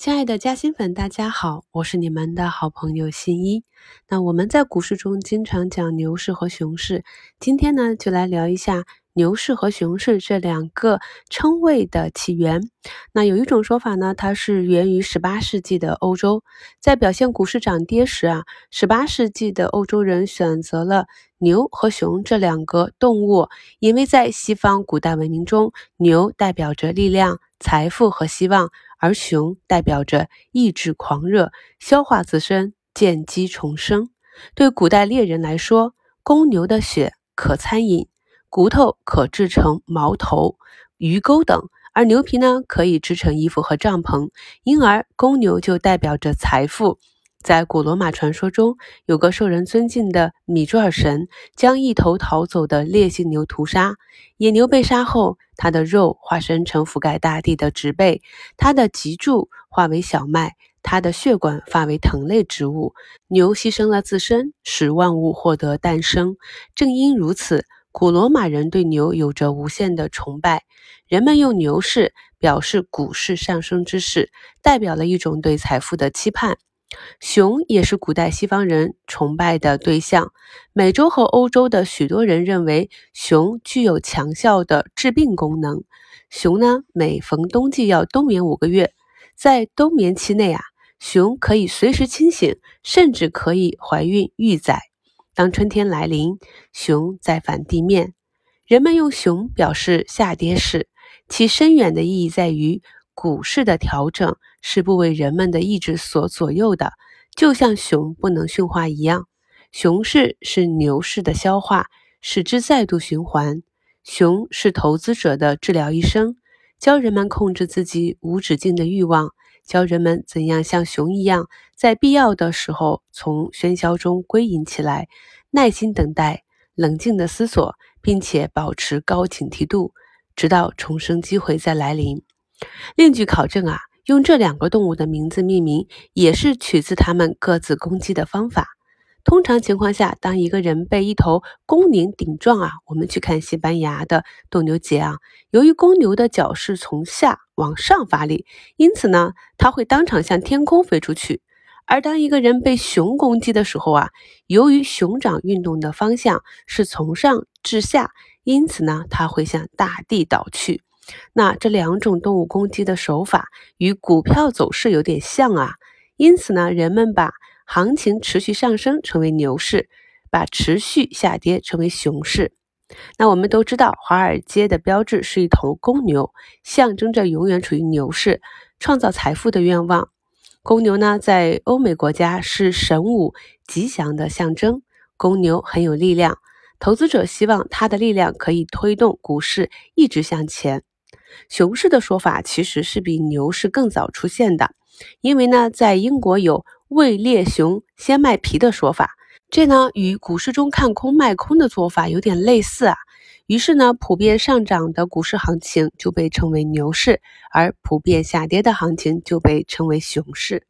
亲爱的嘉兴粉，大家好，我是你们的好朋友新一。那我们在股市中经常讲牛市和熊市，今天呢就来聊一下牛市和熊市这两个称谓的起源。那有一种说法呢，它是源于十八世纪的欧洲，在表现股市涨跌时啊，十八世纪的欧洲人选择了牛和熊这两个动物，因为在西方古代文明中，牛代表着力量、财富和希望。而熊代表着意志狂热，消化自身，见机重生。对古代猎人来说，公牛的血可餐饮，骨头可制成矛头、鱼钩等，而牛皮呢，可以织成衣服和帐篷。因而，公牛就代表着财富。在古罗马传说中，有个受人尊敬的米卓尔神，将一头逃走的烈性牛屠杀。野牛被杀后，它的肉化身成覆盖大地的植被，它的脊柱化为小麦，它的血管化为藤类植物。牛牺牲了自身，使万物获得诞生。正因如此，古罗马人对牛有着无限的崇拜。人们用牛市表示股市上升之势，代表了一种对财富的期盼。熊也是古代西方人崇拜的对象。美洲和欧洲的许多人认为熊具有强效的治病功能。熊呢，每逢冬季要冬眠五个月，在冬眠期内啊，熊可以随时清醒，甚至可以怀孕育崽。当春天来临，熊再返地面。人们用熊表示下跌市，其深远的意义在于。股市的调整是不为人们的意志所左右的，就像熊不能驯化一样。熊市是牛市的消化，使之再度循环。熊是投资者的治疗医生，教人们控制自己无止境的欲望，教人们怎样像熊一样，在必要的时候从喧嚣中归隐起来，耐心等待，冷静的思索，并且保持高警惕度，直到重生机会再来临。另据考证啊，用这两个动物的名字命名，也是取自它们各自攻击的方法。通常情况下，当一个人被一头公牛顶撞啊，我们去看西班牙的斗牛节啊，由于公牛的角是从下往上发力，因此呢，它会当场向天空飞出去。而当一个人被熊攻击的时候啊，由于熊掌运动的方向是从上至下，因此呢，它会向大地倒去。那这两种动物攻击的手法与股票走势有点像啊，因此呢，人们把行情持续上升称为牛市，把持续下跌称为熊市。那我们都知道，华尔街的标志是一头公牛，象征着永远处于牛市、创造财富的愿望。公牛呢，在欧美国家是神武吉祥的象征。公牛很有力量，投资者希望它的力量可以推动股市一直向前。熊市的说法其实是比牛市更早出现的，因为呢，在英国有“未猎熊先卖皮”的说法，这呢与股市中看空卖空的做法有点类似啊。于是呢，普遍上涨的股市行情就被称为牛市，而普遍下跌的行情就被称为熊市。